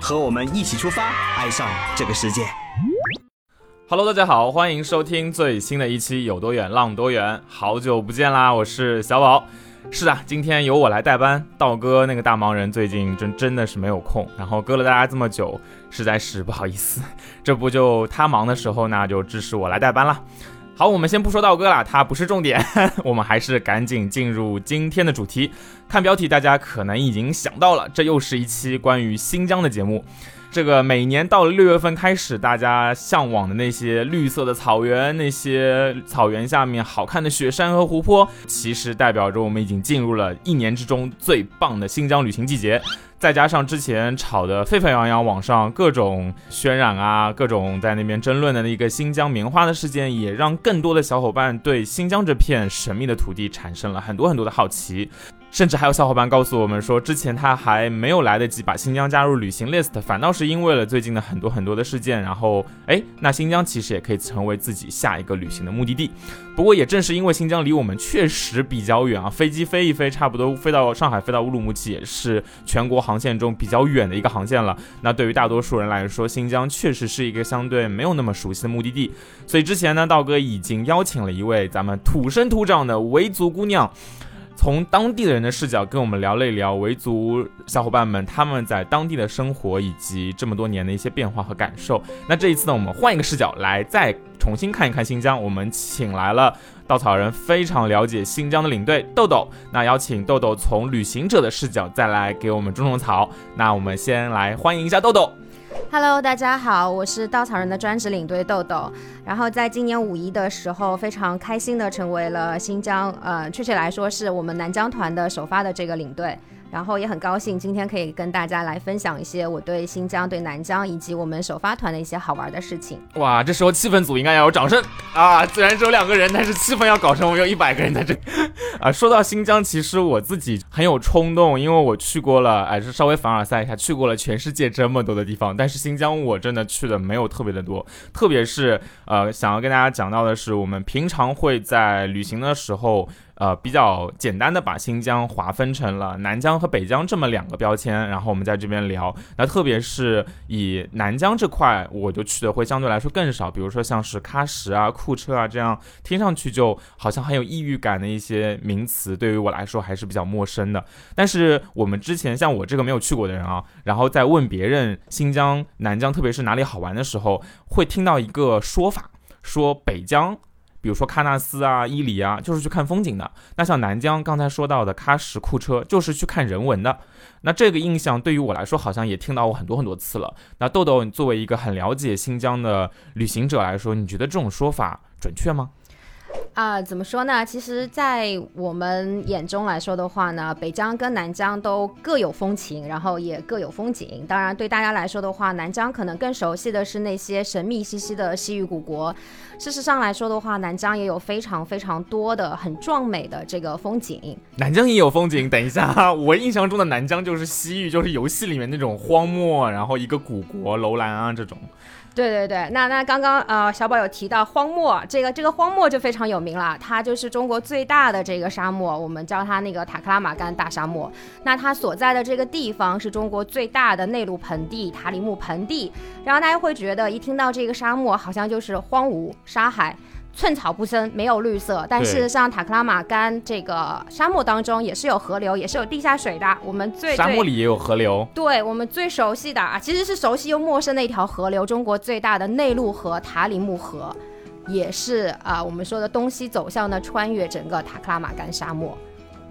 和我们一起出发，爱上这个世界。Hello，大家好，欢迎收听最新的一期《有多远浪多远》，好久不见啦，我是小宝。是的，今天由我来代班，道哥那个大忙人最近真真的是没有空，然后搁了大家这么久，实在是不好意思。这不就他忙的时候，那就支持我来代班了。好，我们先不说道哥了，他不是重点，我们还是赶紧进入今天的主题。看标题，大家可能已经想到了，这又是一期关于新疆的节目。这个每年到了六月份开始，大家向往的那些绿色的草原，那些草原下面好看的雪山和湖泊，其实代表着我们已经进入了一年之中最棒的新疆旅行季节。再加上之前炒得沸沸扬扬，网上各种渲染啊，各种在那边争论的那个新疆棉花的事件，也让更多的小伙伴对新疆这片神秘的土地产生了很多很多的好奇。甚至还有小伙伴告诉我们说，之前他还没有来得及把新疆加入旅行 list，反倒是因为了最近的很多很多的事件，然后哎，那新疆其实也可以成为自己下一个旅行的目的地。不过也正是因为新疆离我们确实比较远啊，飞机飞一飞，差不多飞到上海，飞到乌鲁木齐也是全国航线中比较远的一个航线了。那对于大多数人来说，新疆确实是一个相对没有那么熟悉的目的地。所以之前呢，道哥已经邀请了一位咱们土生土长的维族姑娘。从当地的人的视角跟我们聊了一聊维族小伙伴们他们在当地的生活以及这么多年的一些变化和感受。那这一次呢，我们换一个视角来再重新看一看新疆。我们请来了稻草人非常了解新疆的领队豆豆，那邀请豆豆从旅行者的视角再来给我们种种草。那我们先来欢迎一下豆豆。Hello，大家好，我是稻草人的专职领队豆豆。然后在今年五一的时候，非常开心的成为了新疆，呃，确切来说是我们南疆团的首发的这个领队。然后也很高兴今天可以跟大家来分享一些我对新疆、对南疆以及我们首发团的一些好玩的事情。哇，这时候气氛组应该要有掌声啊！虽然只有两个人，但是气氛要搞成我们有一百个人在这 啊。说到新疆，其实我自己很有冲动，因为我去过了，哎，是稍微凡尔赛一下，去过了全世界这么多的地方，但是新疆我真的去的没有特别的多。特别是呃，想要跟大家讲到的是，我们平常会在旅行的时候。呃，比较简单的把新疆划分成了南疆和北疆这么两个标签，然后我们在这边聊。那特别是以南疆这块，我就去的会相对来说更少，比如说像是喀什啊、库车啊这样，听上去就好像很有异域感的一些名词，对于我来说还是比较陌生的。但是我们之前像我这个没有去过的人啊，然后在问别人新疆、南疆，特别是哪里好玩的时候，会听到一个说法，说北疆。比如说喀纳斯啊、伊犁啊，就是去看风景的。那像南疆刚才说到的喀什、库车，就是去看人文的。那这个印象对于我来说，好像也听到过很多很多次了。那豆豆，你作为一个很了解新疆的旅行者来说，你觉得这种说法准确吗？啊、怎么说呢？其实，在我们眼中来说的话呢，北疆跟南疆都各有风情，然后也各有风景。当然，对大家来说的话，南疆可能更熟悉的是那些神秘兮兮的西域古国。事实上来说的话，南疆也有非常非常多的很壮美的这个风景。南疆也有风景。等一下，我印象中的南疆就是西域，就是游戏里面那种荒漠，然后一个古国楼兰啊这种。对对对，那那刚刚呃小宝有提到荒漠，这个这个荒漠就非常有名了，它就是中国最大的这个沙漠，我们叫它那个塔克拉玛干大沙漠。那它所在的这个地方是中国最大的内陆盆地塔里木盆地，然后大家会觉得一听到这个沙漠，好像就是荒芜沙海。寸草不生，没有绿色。但对事实上，塔克拉玛干这个沙漠当中也是有河流，也是有地下水的。我们最沙漠里也有河流。对我们最熟悉的啊，其实是熟悉又陌生的一条河流，中国最大的内陆河塔里木河，也是啊、我们说的东西走向呢穿越整个塔克拉玛干沙漠。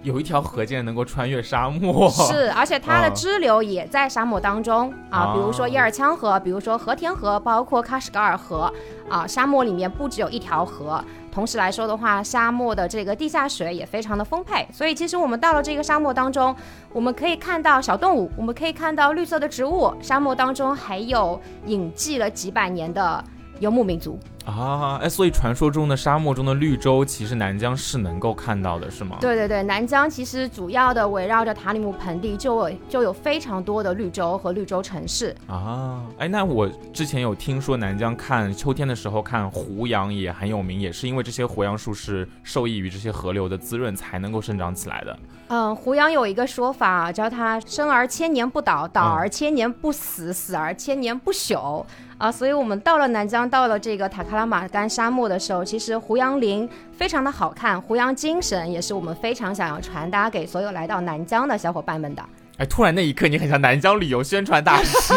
有一条河竟然能够穿越沙漠，是，而且它的啊支流也在沙漠当中啊，比如说啊叶尔羌河，比如说和田河，包括喀什噶尔河啊，沙漠里面不只有一条河。同时来说的话，沙漠的这个地下水也非常的丰沛，所以其实我们到了这个沙漠当中，我们可以看到小动物，我们可以看到绿色的植物，沙漠当中还有隐迹了几百年的游牧民族。啊，哎，所以传说中的沙漠中的绿洲，其实南疆是能够看到的，是吗？对对对，南疆其实主要的围绕着塔里木盆地，就有就有非常多的绿洲和绿洲城市。啊，哎，那我之前有听说南疆看秋天的时候看胡杨也很有名，也是因为这些胡杨树是受益于这些河流的滋润才能够生长起来的。嗯，胡杨有一个说法，叫它“生而千年不倒，倒而千年不死，死而千年不朽”啊。所以，我们到了南疆，到了这个塔克拉玛干沙漠的时候，其实胡杨林非常的好看，胡杨精神也是我们非常想要传达给所有来到南疆的小伙伴们的。哎，突然那一刻你很像南疆旅游宣传大使。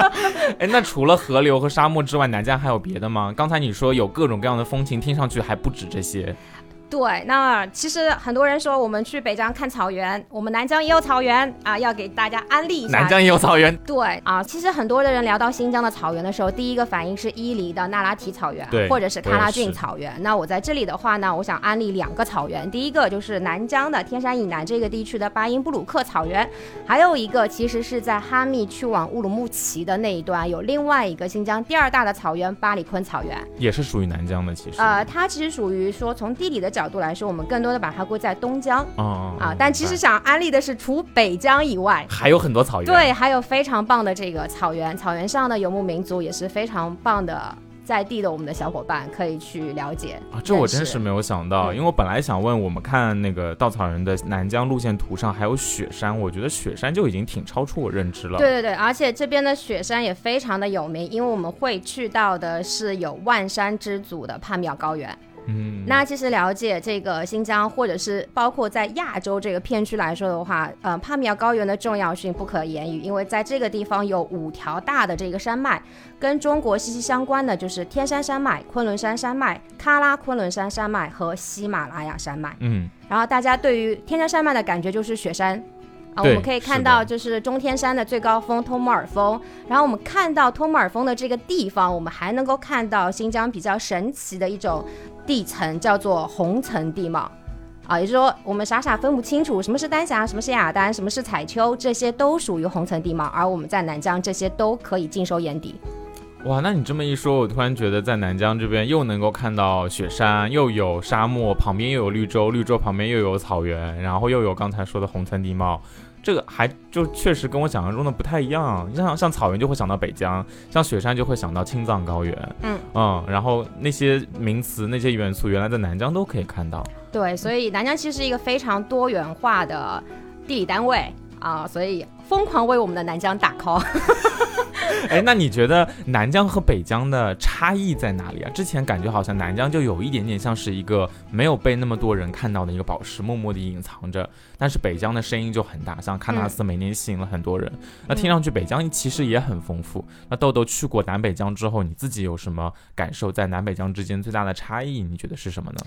哎，那除了河流和沙漠之外，南疆还有别的吗？刚才你说有各种各样的风情，听上去还不止这些。对，那其实很多人说我们去北疆看草原，我们南疆也有草原啊，要给大家安利一下。南疆也有草原，对啊，其实很多的人聊到新疆的草原的时候，第一个反应是伊犁的那拉提草原对，或者是喀拉峻草原。那我在这里的话呢，我想安利两个草原，第一个就是南疆的天山以南这个地区的巴音布鲁克草原，还有一个其实是在哈密去往乌鲁木齐的那一段，有另外一个新疆第二大的草原巴里坤草原。也是属于南疆的，其实。呃，它其实属于说从地理的角度来说，我们更多的把它归在东疆嗯啊，但其实想安利的是除北疆以外。还有很多草原。对，还有非常棒的这个草原，草原上的游牧民族也是非常棒的，在地的我们的小伙伴可以去了解。啊，这我真是没有想到，嗯因为我本来想问，我们看那个稻草人的南疆路线图上还有雪山，我觉得雪山就已经挺超出我认知了。对对对，而且这边的雪山也非常的有名，因为我们会去到的是有万山之祖的帕米尔高原。嗯，那其实了解这个新疆，或者是包括在亚洲这个片区来说的话，呃，帕米尔高原的重要性不可言喻，因为在这个地方有五条大的这个山脉，跟中国息息相关的就是天山山脉、昆仑山山脉、喀拉昆仑山山脉和喜马拉雅山脉。嗯，然后大家对于天山山脉的感觉就是雪山。啊，我们可以看到，就是中天山的最高峰托木尔峰，然后我们看到托木尔峰的这个地方，我们还能够看到新疆比较神奇的一种地层，叫做红层地貌。啊，也就是说，我们傻傻分不清楚什么是丹霞，什么是雅丹，什么是彩丘，这些都属于红层地貌，而我们在南疆，这些都可以尽收眼底。哇，那你这么一说，我突然觉得在南疆这边又能够看到雪山，又有沙漠，旁边又有绿洲，绿洲旁边又有草原，然后又有刚才说的红层地貌。这个还就确实跟我想象中的不太一样，像像草原就会想到北疆，像雪山就会想到青藏高原，嗯嗯，然后那些名词、那些元素，原来在南疆都可以看到。对，所以南疆其实是一个非常多元化的地理单位啊，所以疯狂为我们的南疆打 call。哎，那你觉得南疆和北疆的差异在哪里啊？之前感觉好像南疆就有一点点像是一个没有被那么多人看到的一个宝石，默默地隐藏着。但是北疆的声音就很大，像喀纳斯每年吸引了很多人。那听上去北疆其实也很丰富。那豆豆去过南北疆之后，你自己有什么感受？在南北疆之间最大的差异，你觉得是什么呢？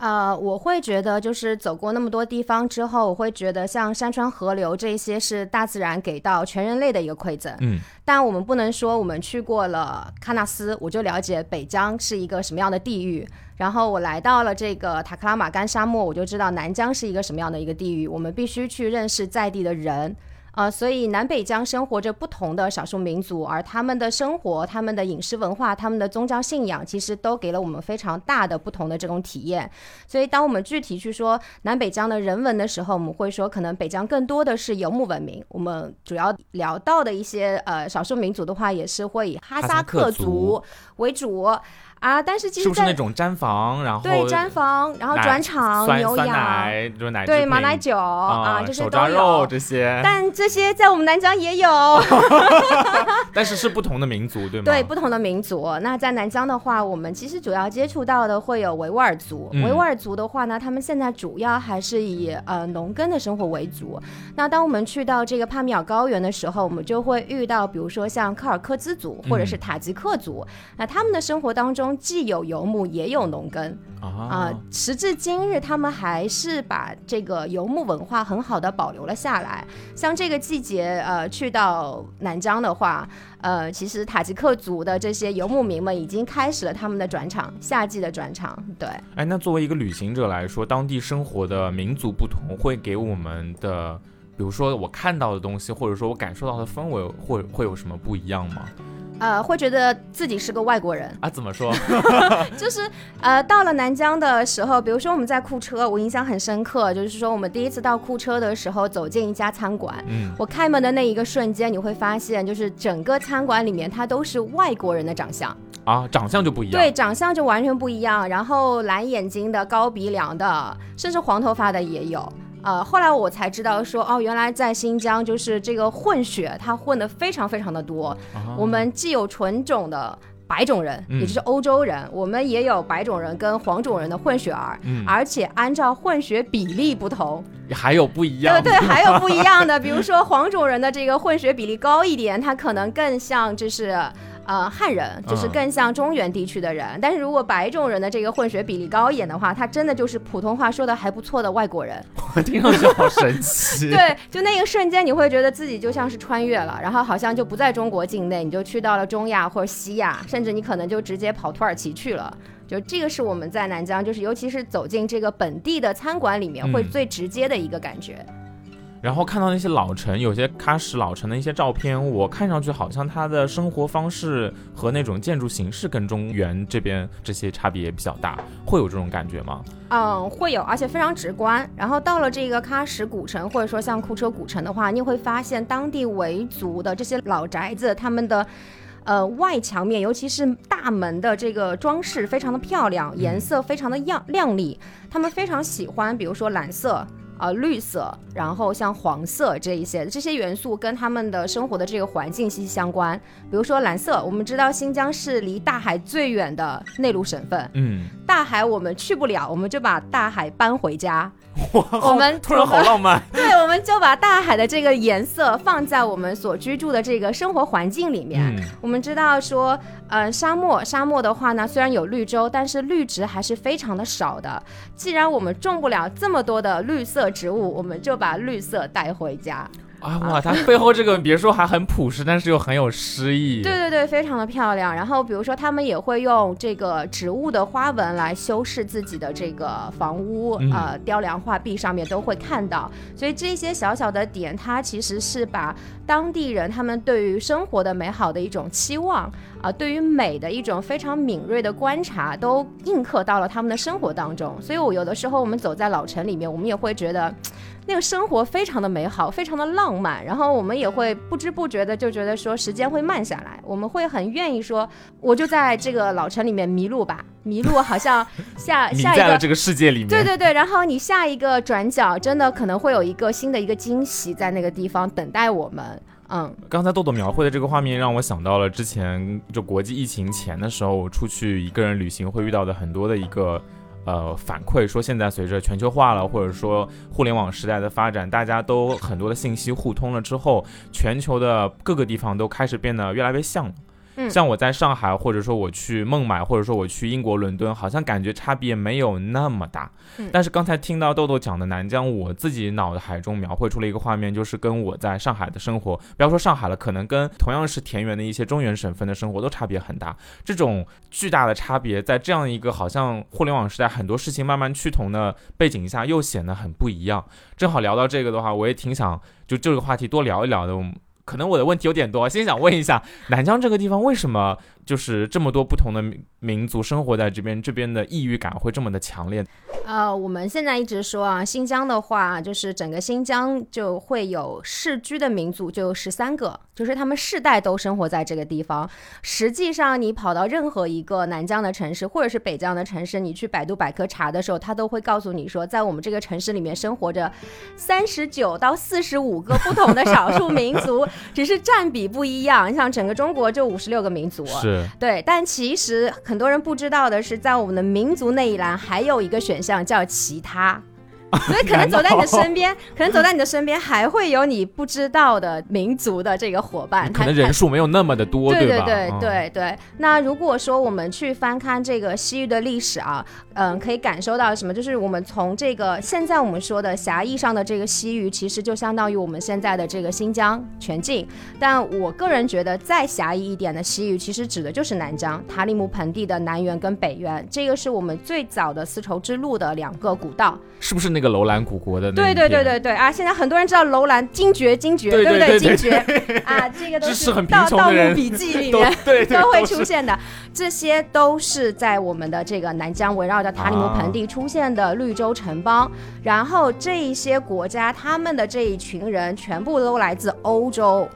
呃，我会觉得就是走过那么多地方之后，我会觉得像山川河流这些是大自然给到全人类的一个馈赠。嗯，但我们不能说我们去过了喀纳斯，我就了解北疆是一个什么样的地域。然后我来到了这个塔克拉玛干沙漠，我就知道南疆是一个什么样的一个地域。我们必须去认识在地的人。呃，所以南北疆生活着不同的少数民族，而他们的生活、他们的饮食文化、他们的宗教信仰，其实都给了我们非常大的不同的这种体验。所以，当我们具体去说南北疆的人文的时候，我们会说，可能北疆更多的是游牧文明。我们主要聊到的一些呃少数民族的话，也是会以哈哈萨萨克族为主啊。但是其实在，是不是那种毡房，然后对毡房，然后转场、牛羊，奶就是奶制对品马奶酒啊，啊，这些手都有。这些，但这这些在我们南疆也有。但是是不同的民族，对吗？对，不同的民族。那在南疆的话，我们其实主要接触到的会有维吾尔族。维吾尔族的话呢，他们现在主要还是以呃农耕的生活为主。那当我们去到这个帕米尔高原的时候，我们就会遇到，比如说像柯尔克孜族或者是塔吉克族。那他们的生活当中既有游牧，也有农耕啊。时至今日，他们还是把这个游牧文化很好的保留了下来。像这个季节，呃，去到南疆的话。呃，其实塔吉克族的这些游牧民们已经开始了他们的转场，夏季的转场。对，哎，那作为一个旅行者来说，当地生活的民族不同，会给我们的，比如说我看到的东西，或者说我感受到的氛围，会会有什么不一样吗？呃，会觉得自己是个外国人啊？怎么说？就是呃，到了南疆的时候，比如说我们在库车，我印象很深刻，就是说我们第一次到库车的时候，走进一家餐馆，嗯，我开门的那一个瞬间，你会发现，就是整个餐馆里面它都是外国人的长相啊，长相就不一样，对，长相就完全不一样，然后蓝眼睛的、高鼻梁的，甚至黄头发的也有。呃，后来我才知道说，哦，原来在新疆就是这个混血，他混的非常非常的多。我们既有纯种的白种人，也就是欧洲人，我们也有白种人跟黄种人的混血儿，而且按照混血比例不同，还有不一样。对对，还有不一样的，比如说黄种人的这个混血比例高一点，他可能更像就是。呃，汉人就是更像中原地区的人，但是如果白种人的这个混血比例高一点的话，他真的就是普通话说的还不错的外国人。我 听上去好神奇。对，就那个瞬间，你会觉得自己就像是穿越了，然后好像就不在中国境内，你就去到了中亚或者西亚，甚至你可能就直接跑土耳其去了。就这个是我们在南疆，就是尤其是走进这个本地的餐馆里面，会最直接的一个感觉。然后看到那些老城，有些喀什老城的一些照片，我看上去好像他的生活方式和那种建筑形式跟中原这边这些差别也比较大，会有这种感觉吗？嗯，会有，而且非常直观。然后到了这个喀什古城，或者说像库车古城的话，你会发现当地维族的这些老宅子，他们的呃外墙面，尤其是大门的这个装饰非常的漂亮，颜色非常的亮亮丽，他们非常喜欢，比如说蓝色。呃，绿色，然后像黄色这一些，这些元素跟他们的生活的这个环境息息相关。比如说蓝色，我们知道新疆是离大海最远的内陆省份，嗯，大海我们去不了，我们就把大海搬回家。我们突然好浪漫。对，我们就把大海的这个颜色放在我们所居住的这个生活环境里面。我们知道说，呃，沙漠，沙漠的话呢，虽然有绿洲，但是绿植还是非常的少的。既然我们种不了这么多的绿色植物，我们就把绿色带回家。啊哇，它背后这个别说还很朴实，但是又很有诗意。对对对，非常的漂亮。然后比如说，他们也会用这个植物的花纹来修饰自己的这个房屋，呃，雕梁画壁上面都会看到。所以这些小小的点，它其实是把当地人他们对于生活的美好的一种期望啊，对于美的一种非常敏锐的观察，都印刻到了他们的生活当中。所以我有的时候我们走在老城里面，我们也会觉得。那个生活非常的美好，非常的浪漫，然后我们也会不知不觉的就觉得说时间会慢下来，我们会很愿意说，我就在这个老城里面迷路吧，迷路好像下 下一个这个世界里面，对对对，然后你下一个转角真的可能会有一个新的一个惊喜在那个地方等待我们，嗯。刚才豆豆描绘的这个画面让我想到了之前就国际疫情前的时候我出去一个人旅行会遇到的很多的一个。呃，反馈说现在随着全球化了，或者说互联网时代的发展，大家都很多的信息互通了之后，全球的各个地方都开始变得越来越像。像我在上海，或者说我去孟买，或者说我去英国伦敦，好像感觉差别没有那么大。但是刚才听到豆豆讲的南疆，我自己脑海中描绘出了一个画面，就是跟我在上海的生活，不要说上海了，可能跟同样是田园的一些中原省份的生活都差别很大。这种巨大的差别，在这样一个好像互联网时代很多事情慢慢趋同的背景下，又显得很不一样。正好聊到这个的话，我也挺想就这个话题多聊一聊的。可能我的问题有点多，先想问一下，南疆这个地方为什么就是这么多不同的民民族生活在这边，这边的异域感会这么的强烈？呃，我们现在一直说啊，新疆的话，就是整个新疆就会有世居的民族就有十三个，就是他们世代都生活在这个地方。实际上，你跑到任何一个南疆的城市或者是北疆的城市，你去百度百科查的时候，他都会告诉你说，在我们这个城市里面生活着三十九到四十五个不同的少数民族，只是占比不一样。你想，整个中国就五十六个民族，是对，但其实很多人不知道的是，在我们的民族那一栏还有一个选项。叫其他。所以可能走在你的身边，可能走在你的身边还会有你不知道的民族的这个伙伴，可能人数没有那么的多，对对对对对。那如果说我们去翻看这个西域的历史啊，嗯，可以感受到什么？就是我们从这个现在我们说的狭义上的这个西域，其实就相当于我们现在的这个新疆全境。但我个人觉得，再狭义一点的西域，其实指的就是南疆塔里木盆地的南缘跟北缘，这个是我们最早的丝绸之路的两个古道，是不是那个？楼兰古国的对对对对对啊！现在很多人知道楼兰精绝精绝，对不对？精绝啊，这个都是 《盗盗墓笔记》里面都会出现的。这些都是在我们的这个南疆围绕着塔里木盆地出现的绿洲城邦。然后这一些国家，他们的这一群人全部都来自欧洲。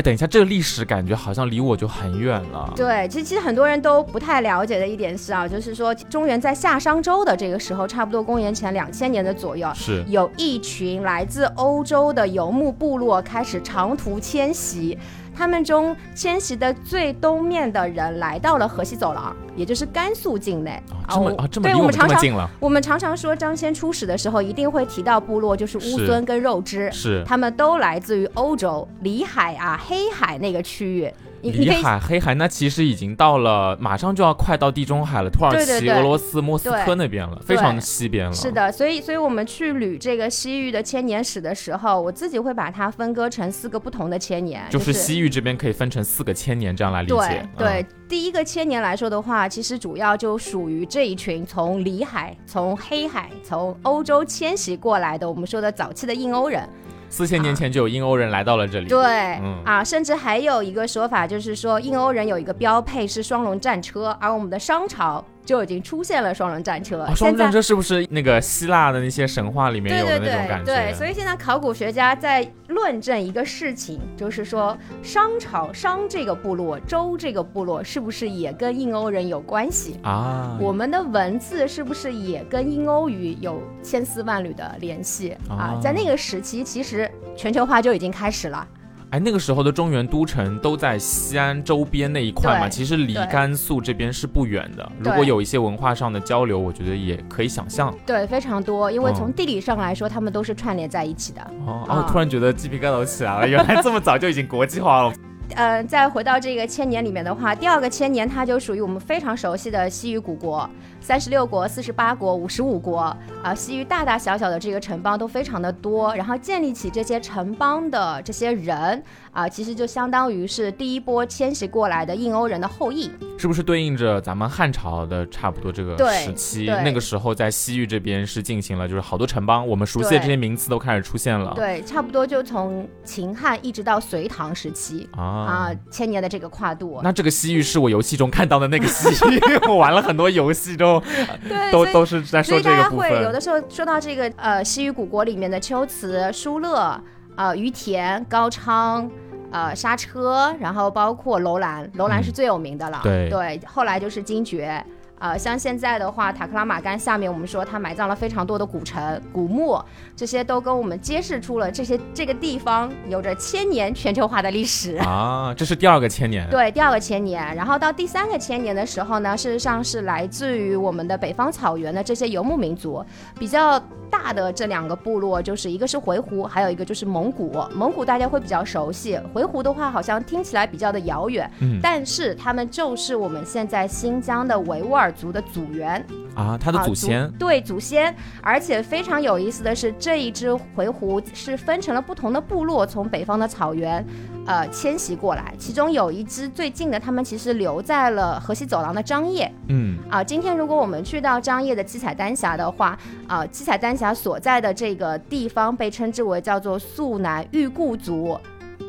哎，等一下，这个历史感觉好像离我就很远了。对，其实其实很多人都不太了解的一点是啊，就是说中原在夏商周的这个时候，差不多公元前两千年的左右，是有一群来自欧洲的游牧部落开始长途迁徙。他们中迁徙的最东面的人来到了河西走廊，也就是甘肃境内。这么啊，这么对我们常常了。我们常常说张骞出使的时候，一定会提到部落，就是乌孙跟肉支，是他们都来自于欧洲里海啊、黑海那个区域。里海、黑海，那其实已经到了，马上就要快到地中海了，土耳其、俄罗斯、莫斯科那边了，非常的西边了。是的，所以，所以我们去捋这个西域的千年史的时候，我自己会把它分割成四个不同的千年，就是西域这边可以分成四个千年这样来理解。对，第一个千年来说的话，其实主要就属于这一群从里海、从黑海、从欧洲迁徙过来的，我们说的早期的印欧人。四千年前就有印欧人来到了这里。对，嗯啊，甚至还有一个说法，就是说印欧人有一个标配是双龙战车，而我们的商朝。就已经出现了双人战车。双人战车是不是那个希腊的那些神话里面有的那种感觉？对，所以现在考古学家在论证一个事情，就是说商朝商这个部落、周这个部落是不是也跟印欧人有关系啊？我们的文字是不是也跟印欧语有千丝万缕的联系啊？在那个时期，其实全球化就已经开始了。哎，那个时候的中原都城都在西安周边那一块嘛，其实离甘肃这边是不远的。如果有一些文化上的交流，我觉得也可以想象。对，非常多，因为从地理上来说，他们都是串联在一起的。哦，我突然觉得鸡皮疙瘩都起来了，原来这么早就已经国际化了。嗯，再回到这个千年里面的话，第二个千年它就属于我们非常熟悉的西域古国。三十六国、四十八国、五十五国啊，西域大大小小的这个城邦都非常的多，然后建立起这些城邦的这些人啊，其实就相当于是第一波迁徙过来的印欧人的后裔，是不是对应着咱们汉朝的差不多这个时期？那个时候在西域这边是进行了，就是好多城邦，我们熟悉的这些名词都开始出现了。对，差不多就从秦汉一直到隋唐时期啊啊，千年的这个跨度。那这个西域是我游戏中看到的那个西域，我玩了很多游戏中。对，都都是在说这个部分。有的时候说到这个呃西域古国里面的秋词、疏勒、呃于田、高昌、呃刹车，然后包括楼兰，楼兰是最有名的了。对对，后来就是精绝。呃，像现在的话，塔克拉玛干下面，我们说它埋葬了非常多的古城、古墓，这些都跟我们揭示出了这些这个地方有着千年全球化的历史啊。这是第二个千年，对，第二个千年。然后到第三个千年的时候呢，事实上是来自于我们的北方草原的这些游牧民族，比较大的这两个部落，就是一个是回鹘，还有一个就是蒙古。蒙古大家会比较熟悉，回鹘的话好像听起来比较的遥远，嗯，但是他们就是我们现在新疆的维吾尔。族的祖源啊，他的祖先对祖先，而且非常有意思的是，这一只回鹘是分成了不同的部落，从北方的草原，呃，迁徙过来。其中有一只最近的，他们其实留在了河西走廊的张掖。嗯啊，今天如果我们去到张掖的七彩丹霞的话，啊，七彩丹霞所在的这个地方被称之为叫做肃南玉固族。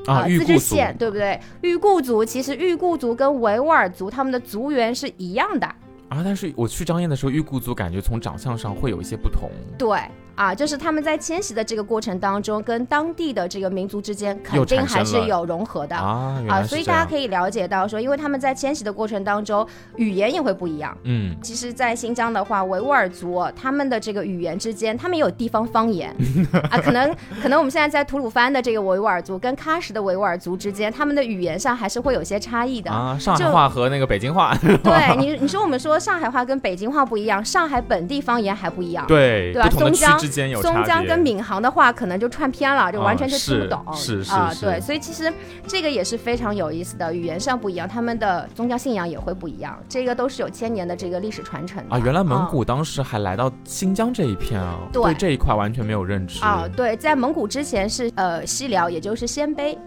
啊，自治县，对不对？裕固族其实裕固族跟维吾尔族他们的族源是一样的然后，但是我去张掖的时候，裕固族感觉从长相上会有一些不同。对。啊，就是他们在迁徙的这个过程当中，跟当地的这个民族之间肯定还是有融合的啊啊，所以大家可以了解到说，因为他们在迁徙的过程当中，语言也会不一样。嗯，其实，在新疆的话，维吾尔族他们的这个语言之间，他们也有地方方言 啊，可能可能我们现在在吐鲁番的这个维吾尔族跟喀什的维吾尔族之间，他们的语言上还是会有些差异的啊。上海话和那个北京话，对你你说我们说上海话跟北京话不一样，上海本地方言还不一样，对对吧？松江之间有松江。跟闵行的话，可能就串偏了，就完全就听不懂。是是啊，对，所以其实这个也是非常有意思的，语言上不一样，他们的宗教信仰也会不一样，这个都是有千年的这个历史传承啊。原来蒙古当时还来到新疆这一片啊，对这一块完全没有认知啊。对，在蒙古之前是呃西辽，也就是鲜卑。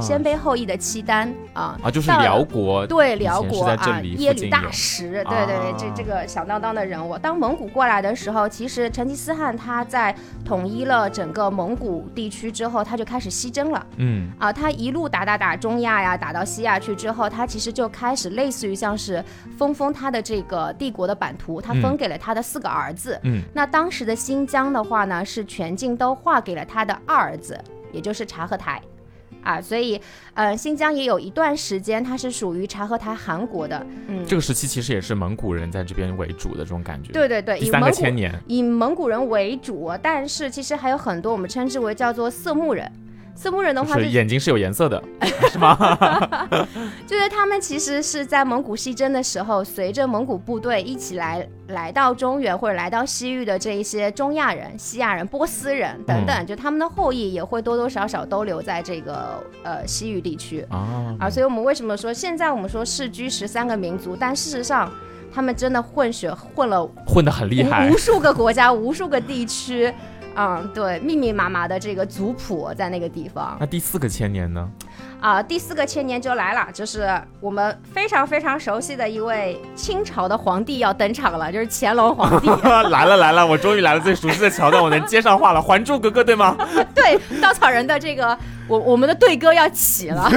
鲜卑后裔的契丹啊啊，就是辽国对辽国啊耶律大石，对对对，这这个响当当的人物。当蒙古过来的时候，其实成吉思汗他在统一了整个蒙古地区之后，他就开始西征了。嗯啊，他一路打打打中亚呀，打到西亚去之后，他其实就开始类似于像是分封他的这个帝国的版图，他分给了他的四个儿子。嗯，那当时的新疆的话呢，是全境都划给了他的二儿子，也就是察合台。啊，所以，呃，新疆也有一段时间它是属于察合台汗国的。嗯，这个时期其实也是蒙古人在这边为主的这种感觉。对对对，以三个千年，以蒙古人为主，但是其实还有很多我们称之为叫做色目人。色目人的话，眼睛是有颜色的，是吗？就是他们其实是在蒙古西征的时候，随着蒙古部队一起来来到中原或者来到西域的这一些中亚人、西亚人、波斯人等等，就他们的后裔也会多多少少都留在这个呃西域地区啊。啊，所以我们为什么说现在我们说世居十三个民族，但事实上他们真的混血混了，混得很厉害，无数个国家、无数个地区。嗯，对，密密麻麻的这个族谱在那个地方。那第四个千年呢？啊，第四个千年就来了，就是我们非常非常熟悉的一位清朝的皇帝要登场了，就是乾隆皇帝。来了来了，我终于来了，最熟悉的桥段我能接上话了，《还珠格格》对吗？对，稻草人的这个。我我们的队歌要起了，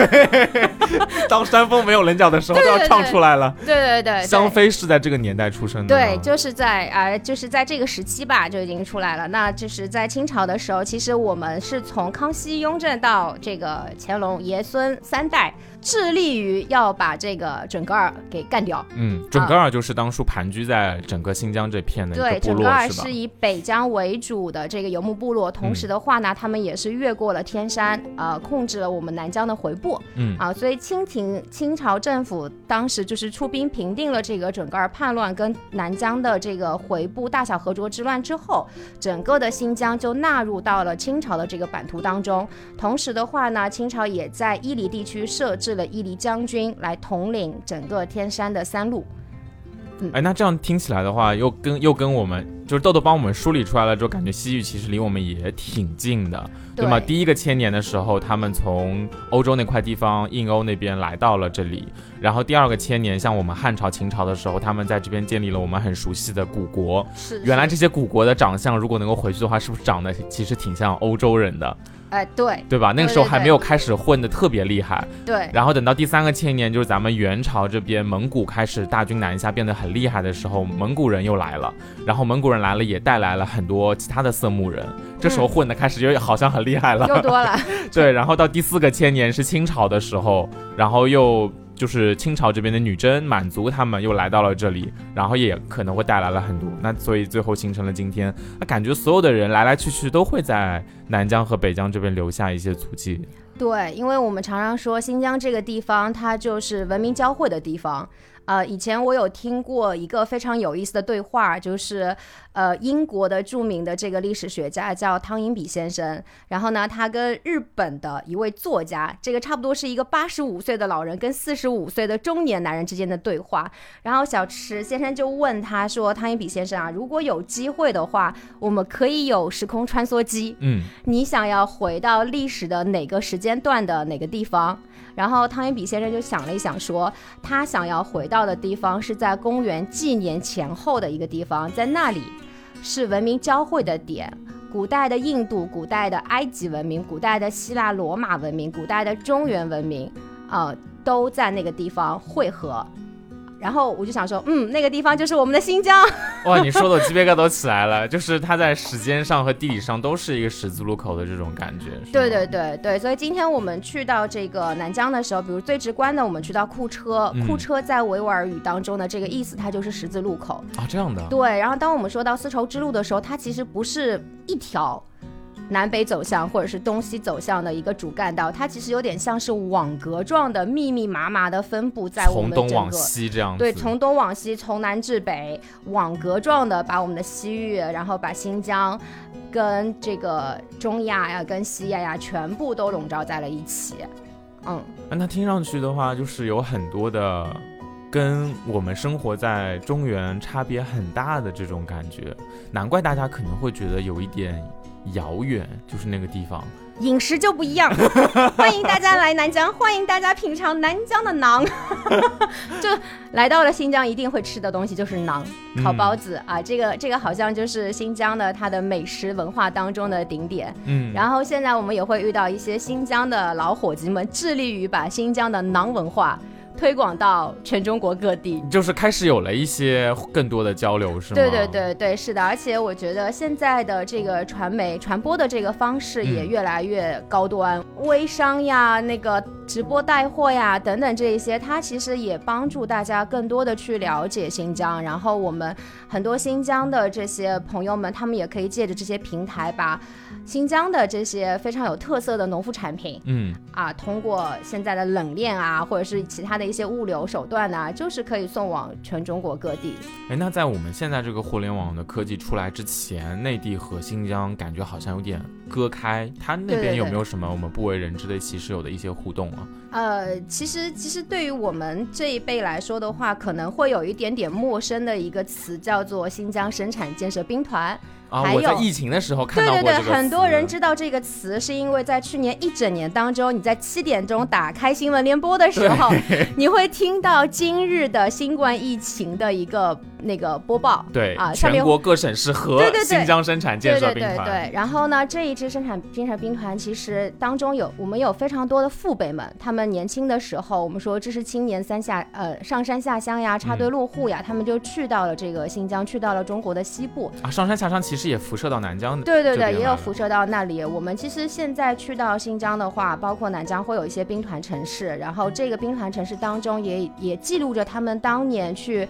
当山峰没有棱角的时候都要唱出来了。对对对，香妃是在这个年代出生的，对，就是在啊，就是在这个时期吧，就已经出来了。那就是在清朝的时候，其实我们是从康熙、雍正到这个乾隆爷孙三代。致力于要把这个准噶尔给干掉。嗯，准噶尔就是当初盘踞在整个新疆这片的对，准噶尔是以北疆为主的这个游牧部落，同时的话呢，他们也是越过了天山，呃，控制了我们南疆的回部。嗯啊，所以清廷清朝政府当时就是出兵平定了这个准噶尔叛乱跟南疆的这个回部大小和卓之乱之后，整个的新疆就纳入到了清朝的这个版图当中。同时的话呢，清朝也在伊犁地区设置。了伊犁将军来统领整个天山的三路。哎，那这样听起来的话，又跟又跟我们就是豆豆帮我们梳理出来了之后，感觉西域其实离我们也挺近的，对吗？第一个千年的时候，他们从欧洲那块地方印欧那边来到了这里，然后第二个千年，像我们汉朝、秦朝的时候，他们在这边建立了我们很熟悉的古国。是，原来这些古国的长相，如果能够回去的话，是不是长得其实挺像欧洲人的？哎，对，对吧？那个时候还没有开始混的特别厉害。对。然后等到第三个千年，就是咱们元朝这边蒙古开始大军南下，变得很厉害的时候，蒙古人又来了。然后蒙古人来了，也带来了很多其他的色目人。这时候混的开始又好像很厉害了。又多了。对。然后到第四个千年是清朝的时候，然后又。就是清朝这边的女真、满族，他们又来到了这里，然后也可能会带来了很多，那所以最后形成了今天，那感觉所有的人来来去去都会在南疆和北疆这边留下一些足迹。对，因为我们常常说新疆这个地方，它就是文明交汇的地方。呃，以前我有听过一个非常有意思的对话，就是，呃，英国的著名的这个历史学家叫汤因比先生，然后呢，他跟日本的一位作家，这个差不多是一个八十五岁的老人跟四十五岁的中年男人之间的对话。然后小池先生就问他说：“汤因比先生啊，如果有机会的话，我们可以有时空穿梭机，嗯，你想要回到历史的哪个时间段的哪个地方？”然后汤因比先生就想了一想，说他想要回到的地方是在公元纪年前后的一个地方，在那里是文明交汇的点。古代的印度、古代的埃及文明、古代的希腊罗马文明、古代的中原文明，呃，都在那个地方汇合。然后我就想说，嗯，那个地方就是我们的新疆。哇，你说的我鸡皮疙瘩都起来了，就是它在时间上和地理上都是一个十字路口的这种感觉。对对对对，所以今天我们去到这个南疆的时候，比如最直观的，我们去到库车，库车在维吾尔语当中的这个意思，它就是十字路口啊，这样的。对，然后当我们说到丝绸之路的时候，它其实不是一条。南北走向或者是东西走向的一个主干道，它其实有点像是网格状的，密密麻麻的分布在我们从东往西这样。对，从东往西，从南至北，网格状的把我们的西域，然后把新疆，跟这个中亚呀，跟西亚呀，全部都笼罩在了一起。嗯，那听上去的话，就是有很多的跟我们生活在中原差别很大的这种感觉，难怪大家可能会觉得有一点。遥远就是那个地方，饮食就不一样。欢迎大家来南疆，欢迎大家品尝南疆的馕。就来到了新疆，一定会吃的东西就是馕，烤包子啊。这个这个好像就是新疆的它的美食文化当中的顶点。嗯，然后现在我们也会遇到一些新疆的老伙计们，致力于把新疆的馕文化。推广到全中国各地，就是开始有了一些更多的交流，是吗？对对对对，是的。而且我觉得现在的这个传媒传播的这个方式也越来越高端，微商呀，那个直播带货呀等等这一些，它其实也帮助大家更多的去了解新疆。然后我们很多新疆的这些朋友们，他们也可以借着这些平台把。新疆的这些非常有特色的农副产品，嗯啊，通过现在的冷链啊，或者是其他的一些物流手段呢，就是可以送往全中国各地。哎，那在我们现在这个互联网的科技出来之前，内地和新疆感觉好像有点割开，它那边有没有什么我们不为人知的其实有的一些互动啊？呃，其实其实对于我们这一辈来说的话，可能会有一点点陌生的一个词，叫做新疆生产建设兵团。啊！我在疫情的时候看到过对对对，很多人知道这个词，是因为在去年一整年当中，你在七点钟打开新闻联播的时候，你会听到今日的新冠疫情的一个那个播报。对啊，全国各省市和新疆生产建设兵团。对对对。然后呢，这一支生产建设兵团其实当中有我们有非常多的父辈们，他们年轻的时候，我们说这是青年三下呃上山下乡呀，插队落户呀，他们就去到了这个新疆，去到了中国的西部啊，上山下乡其实。也辐射到南疆，对对对，也有辐射到那里。我们其实现在去到新疆的话，包括南疆会有一些兵团城市，然后这个兵团城市当中也也记录着他们当年去，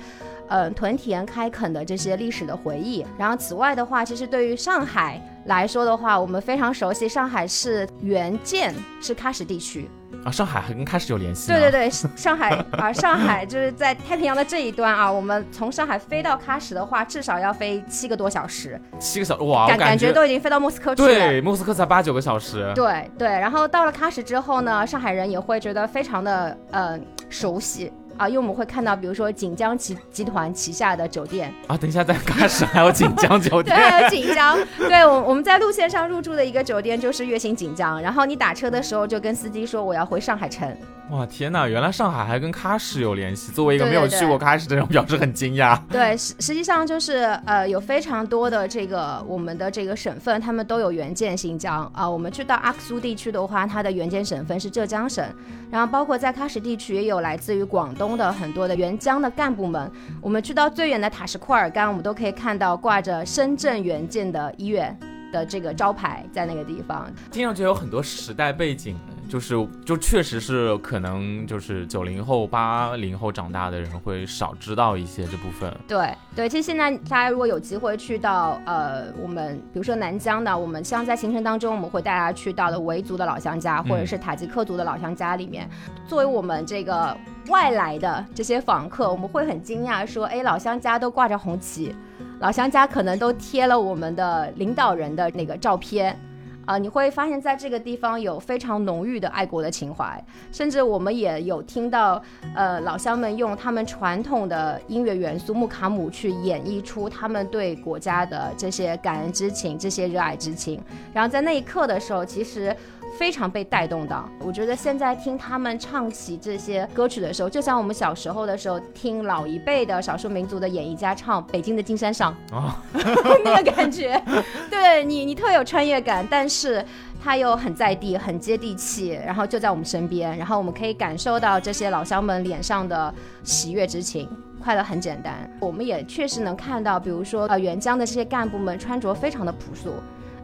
呃，屯田开垦的这些历史的回忆。然后此外的话，其实对于上海来说的话，我们非常熟悉，上海市原建是喀什地区。啊，上海还跟喀什有联系？对对对，上 海啊，上海就是在太平洋的这一端啊。我们从上海飞到喀什的话，至少要飞七个多小时。七个小时哇，感感觉都已经飞到莫斯科去了。对，莫斯科才八九个小时。对对，然后到了喀什之后呢，上海人也会觉得非常的呃熟悉。啊，因为我们会看到，比如说锦江集集团旗下的酒店啊，等一下在 喀什还有锦江酒店，对，还有锦江，对我我们在路线上入住的一个酒店就是悦星锦江，然后你打车的时候就跟司机说我要回上海城。哇天哪，原来上海还跟喀什有联系。作为一个没有去过喀什的人，表示很惊讶。对，实实际上就是呃，有非常多的这个我们的这个省份，他们都有援建新疆啊。我们去到阿克苏地区的话，它的援建省份是浙江省，然后包括在喀什地区也有来自于广东的很多的援疆的干部们。我们去到最远的塔什库尔干，我们都可以看到挂着深圳援建的医院的这个招牌在那个地方。听上去有很多时代背景。就是，就确实是可能，就是九零后、八零后长大的人会少知道一些这部分。对对，其实现在大家如果有机会去到呃，我们比如说南疆的，我们像在行程当中，我们会带大家去到的维族的老乡家，或者是塔吉克族的老乡家里面，作为我们这个外来的这些访客，我们会很惊讶说，哎，老乡家都挂着红旗，老乡家可能都贴了我们的领导人的那个照片。啊，你会发现在这个地方有非常浓郁的爱国的情怀，甚至我们也有听到，呃，老乡们用他们传统的音乐元素木卡姆去演绎出他们对国家的这些感恩之情、这些热爱之情。然后在那一刻的时候，其实非常被带动的。我觉得现在听他们唱起这些歌曲的时候，就像我们小时候的时候听老一辈的少数民族的演艺家唱《北京的金山上》哦，那个感觉，对你，你特有穿越感，但是他又很在地、很接地气，然后就在我们身边，然后我们可以感受到这些老乡们脸上的喜悦之情。快乐很简单，我们也确实能看到，比如说呃援疆的这些干部们穿着非常的朴素，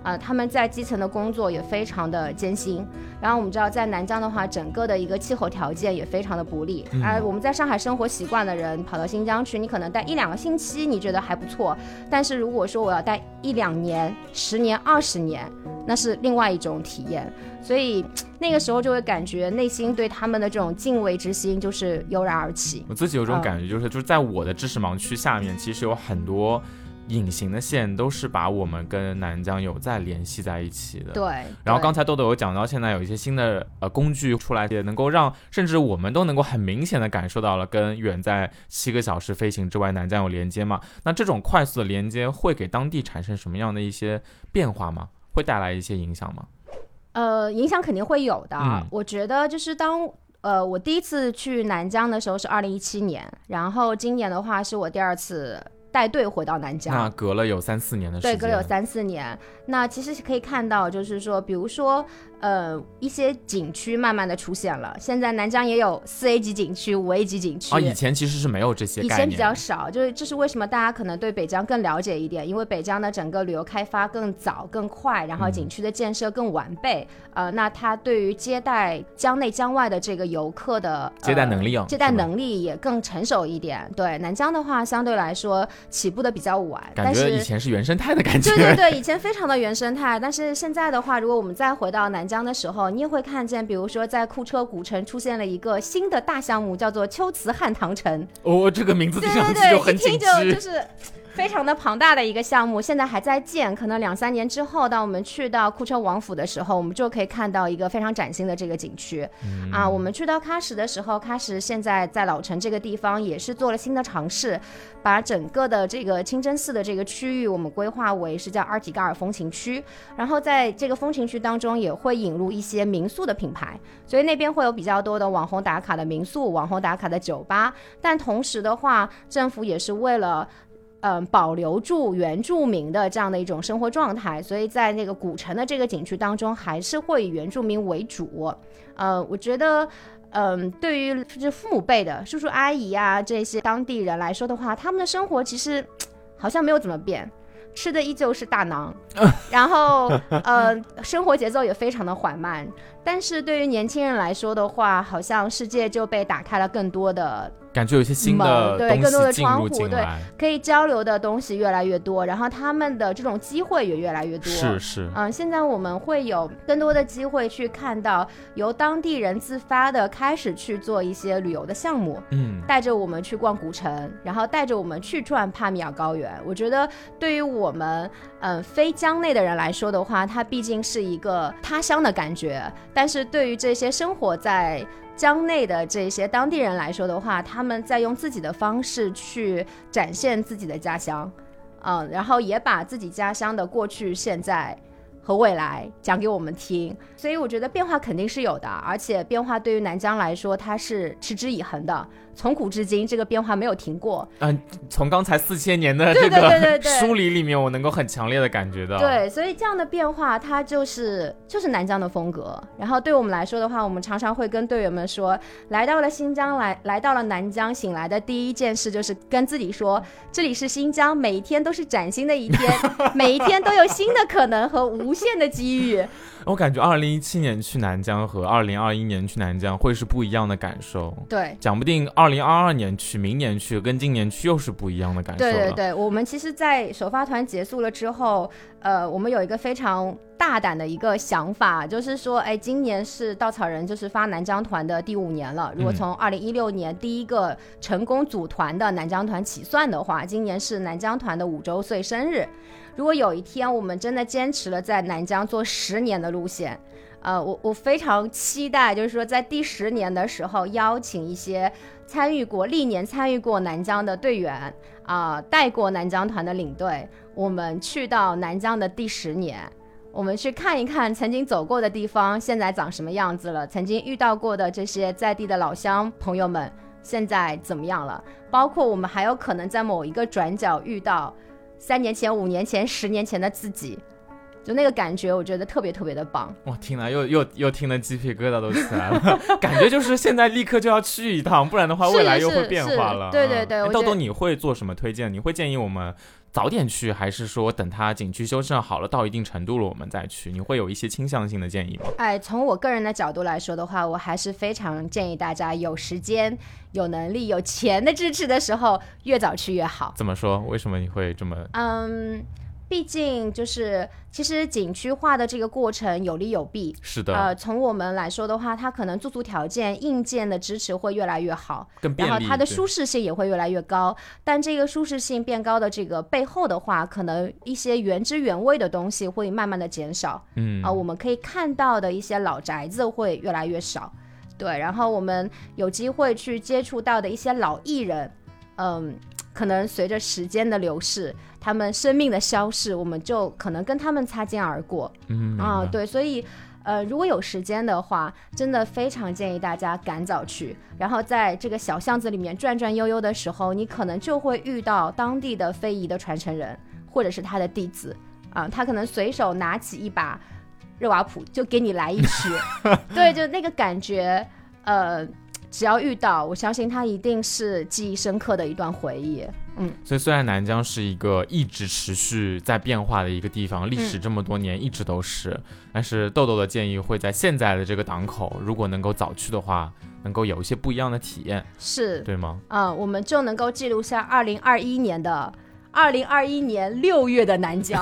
啊、他们在基层的工作也非常的艰辛。然后我们知道，在南疆的话，整个的一个气候条件也非常的不利。而我们在上海生活习惯的人，跑到新疆去，你可能待一两个星期，你觉得还不错。但是如果说我要待一两年、十年、二十年，那是另外一种体验。所以那个时候就会感觉内心对他们的这种敬畏之心就是油然而起。我自己有种嗯感觉，就是就是在我的知识盲区下面，其实有很多隐形的线，都是把我们跟南疆有在联系在一起的。对。然后刚才豆豆有讲到，现在有一些新的呃工具出来，也能够让甚至我们都能够很明显的感受到了跟远在七个小时飞行之外南疆有连接嘛。那这种快速的连接会给当地产生什么样的一些变化吗？会带来一些影响吗？呃，影响肯定会有的。嗯我觉得就是当呃我第一次去南疆的时候是二零一七年，然后今年的话是我第二次带队回到南疆。那隔了有三四年的时间对，隔了有三四年。那其实是可以看到，就是说，比如说，呃，一些景区慢慢的出现了。现在南疆也有四 A 级景区、五 A 级景区。啊，以前其实是没有这些以前比较少，就是这是为什么大家可能对北疆更了解一点，因为北疆的整个旅游开发更早、更快，然后嗯景区的建设更完备，呃，那它对于接待疆内疆外的这个游客的、呃接待能力啊接待能力也更成熟一点。对南疆的话，相对来说起步的比较晚，感觉以前是原生态的感觉。对对对，以前非常的原生态，但是现在的话，如果我们再回到南疆的时候，你也会看见，比如说在库车古城出现了一个新的大项目，叫做秋瓷汉唐城。哦，这个名字听对上去就很一听紧致。就就是非常的庞大的一个项目，现在还在建，可能两三年之后，当我们去到库车王府的时候，我们就可以看到一个非常崭新的这个景区。嗯啊，我们去到喀什的时候，喀什现在在老城这个地方也是做了新的尝试，把整个的这个清真寺的这个区域，我们规划为是叫阿尔体嘎尔风情区，然后在这个风情区当中也会引入一些民宿的品牌，所以那边会有比较多的网红打卡的民宿、网红打卡的酒吧，但同时的话，政府也是为了。嗯，保留住原住民的这样的一种生活状态，所以在那个古城的这个景区当中，还是会以原住民为主。呃，我觉得，嗯，对于就是父母辈的叔叔阿姨啊这些当地人来说的话，他们的生活其实好像没有怎么变。吃的依旧是大馕，然后呃，生活节奏也非常的缓慢。但是对于年轻人来说的话，好像世界就被打开了更多的感觉有些新的对更多的窗户对，可以交流的东西越来越多，然后他们的这种机会也越来越多。是是，嗯，现在我们会有更多的机会去看到由当地人自发的开始去做一些旅游的项目，嗯，带着我们去逛古城，然后带着我们去转帕米尔高原。我觉得对于我们嗯非疆内的人来说的话，它毕竟是一个他乡的感觉，但是对于这些生活在江内的这些当地人来说的话，他们在用自己的方式去展现自己的家乡，嗯，然后也把自己家乡的过去、现在。和未来讲给我们听，所以我觉得变化肯定是有的，而且变化对于南疆来说，它是持之以恒的，从古至今这个变化没有停过。嗯从刚才四千年的对这个对对对对梳理里面，我能够很强烈的感觉到，，对，所以这样的变化，它就是就是南疆的风格。然后对我们来说的话，我们常常会跟队员们说，来到了新疆，来来到了南疆，醒来的第一件事就是跟自己说，这里是新疆，每一天都是崭新的一天，每一天都有新的可能和无限的机遇。我感觉二零一七年去南疆和二零二一年去南疆会是不一样的感受。对，讲不定二零二二年去，明年去跟今年去又是不一样的感受。对对对，我们其实，在首发团结束了之后，呃，我们有一个非常大胆的一个想法，就是说，哎，今年是稻草人就是发南疆团的第五年了。如果嗯从二零一六年第一个成功组团的南疆团起算的话，今年是南疆团的五周岁生日。如果有一天我们真的坚持了在南疆做十年的路线，呃，我我非常期待，就是说在第十年的时候，邀请一些参与过历年参与过南疆的队员啊、带过南疆团的领队，我们去到南疆的第十年，我们去看一看曾经走过的地方现在长什么样子了，曾经遇到过的这些在地的老乡朋友们现在怎么样了，包括我们还有可能在某一个转角遇到三年前、五年前、十年前的自己。就那个感觉，我觉得特别特别的棒。我，听了又又又听了鸡皮疙瘩都起来了，感觉就是现在立刻就要去一趟，不然的话未来又会变化了。对对对，豆豆你会做什么推荐？你会建议我们早点去，还是说等它景区修缮好了到一定程度了我们再去？你会有一些倾向性的建议吗？哎，从我个人的角度来说的话，我还是非常建议大家有时间、有能力、有钱的支持的时候，越早去越好。怎么说？为什么你会这么？嗯。毕竟就是，其实景区化的这个过程有利有弊。是的。呃，从我们来说的话，它可能住宿条件、硬件的支持会越来越好，然后它的舒适性也会越来越高。但这个舒适性变高的这个背后的话，可能一些原汁原味的东西会慢慢的减少。嗯。啊，我们可以看到的一些老宅子会越来越少。对。然后我们有机会去接触到的一些老艺人，嗯。可能随着时间的流逝，他们生命的消逝，我们就可能跟他们擦肩而过。嗯啊，对，所以，呃，如果有时间的话，真的非常建议大家赶早去。然后在这个小巷子里面转转悠悠的时候，你可能就会遇到当地的非遗的传承人，或者是他的弟子啊，他可能随手拿起一把热瓦普就给你来一曲。对，就那个感觉，呃。只要遇到，我相信它一定是记忆深刻的一段回忆。嗯，所以虽然南疆是一个一直持续在变化的一个地方，历史这么多年一直都是，但是豆豆的建议会在现在的这个档口，如果能够早去的话，能够有一些不一样的体验，是对吗？嗯，我们就能够记录下二零二一年的。二零二一年六月的南疆，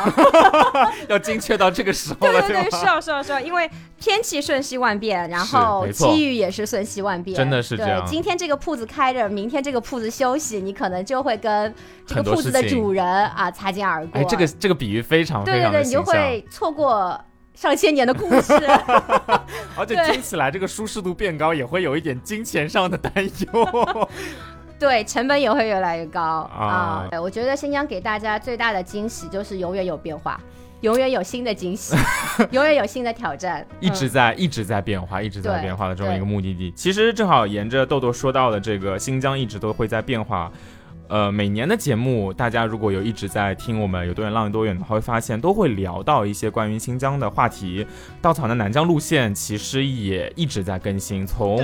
要精确到这个时候了，对对对，是啊是啊是啊，因为天气瞬息万变，然后机遇也是瞬息万变，真的是这样。今天这个铺子开着，明天这个铺子休息，你可能就会跟这个铺子的主人啊擦肩而过。哎，这个这个比喻非常非常对对对，你就会错过上千年的故事。而且听起来这个舒适度变高，也会有一点金钱上的担忧。对，成本也会越来越高啊！我觉得新疆给大家最大的惊喜就是永远有变化，永远有新的惊喜，永远有新的挑战，一直在一直在变化，一直在变化的这么一个目的地。其实正好沿着豆豆说到的这个新疆一直都会在变化。呃，每年的节目，大家如果有一直在听我们有多远浪有多远的话，会发现都会聊到一些关于新疆的话题。稻草的南疆路线其实也一直在更新，从。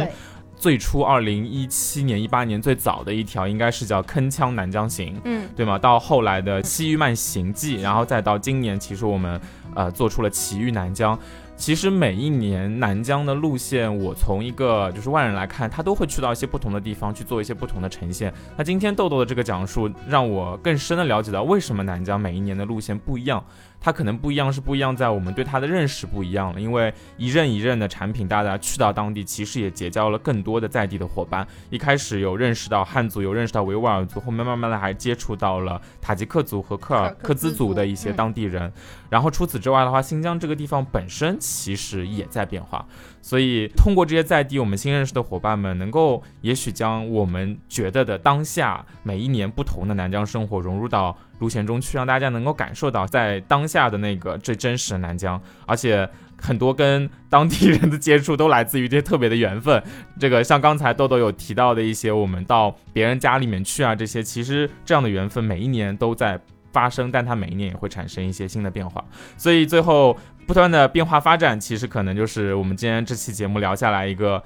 最初，二零一七年、一八年最早的一条应该是叫《铿锵南疆行》，嗯，对吗？到后来的《西域漫行记》，然后再到今年，其实我们呃做出了《奇遇南疆》。其实每一年南疆的路线，我从一个就是外人来看，他都会去到一些不同的地方去做一些不同的呈现。那今天豆豆的这个讲述，让我更深的了解到为什么南疆每一年的路线不一样。它可能不一样，是不一样在我们对它的认识不一样了。因为一任一任的产品，大家去到当地，其实也结交了更多的在地的伙伴。一开始有认识到汉族，有认识到维吾尔族，后面慢慢的还接触到了塔吉克族和克尔克孜族的一些当地人。然后除此之外的话，新疆这个地方本身其实也在变化。所以通过这些在地我们新认识的伙伴们，能够也许将我们觉得的当下每一年不同的南疆生活融入到路线中去，让大家能够感受到在当下的那个最真实的南疆。而且很多跟当地人的接触都来自于这些特别的缘分。这个像刚才豆豆有提到的一些，我们到别人家里面去啊，这些其实这样的缘分每一年都在发生，但它每一年也会产生一些新的变化。所以最后。不断的变化发展，其实可能就是我们今天这期节目聊下来一个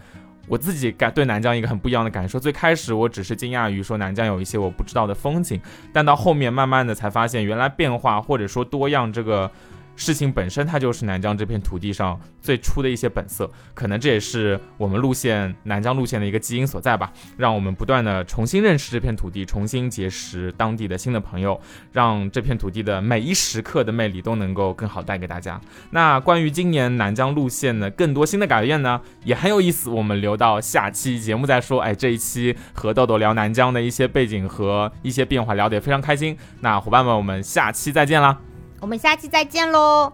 我自己感对南疆一个很不一样的感受。最开始我只是惊讶于说南疆有一些我不知道的风景，但到后面慢慢的才发现，原来变化或者说多样这个。事情本身，它就是南疆这片土地上最初的一些本色，可能这也是我们路线南疆路线的一个基因所在吧。让我们不断的重新认识这片土地，重新结识当地的新的朋友，让这片土地的每一时刻的魅力都能够更好带给大家。那关于今年南疆路线的更多新的改变呢，也很有意思，我们留到下期节目再说。哎，这一期和豆豆聊南疆的一些背景和一些变化，聊得也非常开心。那伙伴们，我们下期再见啦！我们下期再见喽。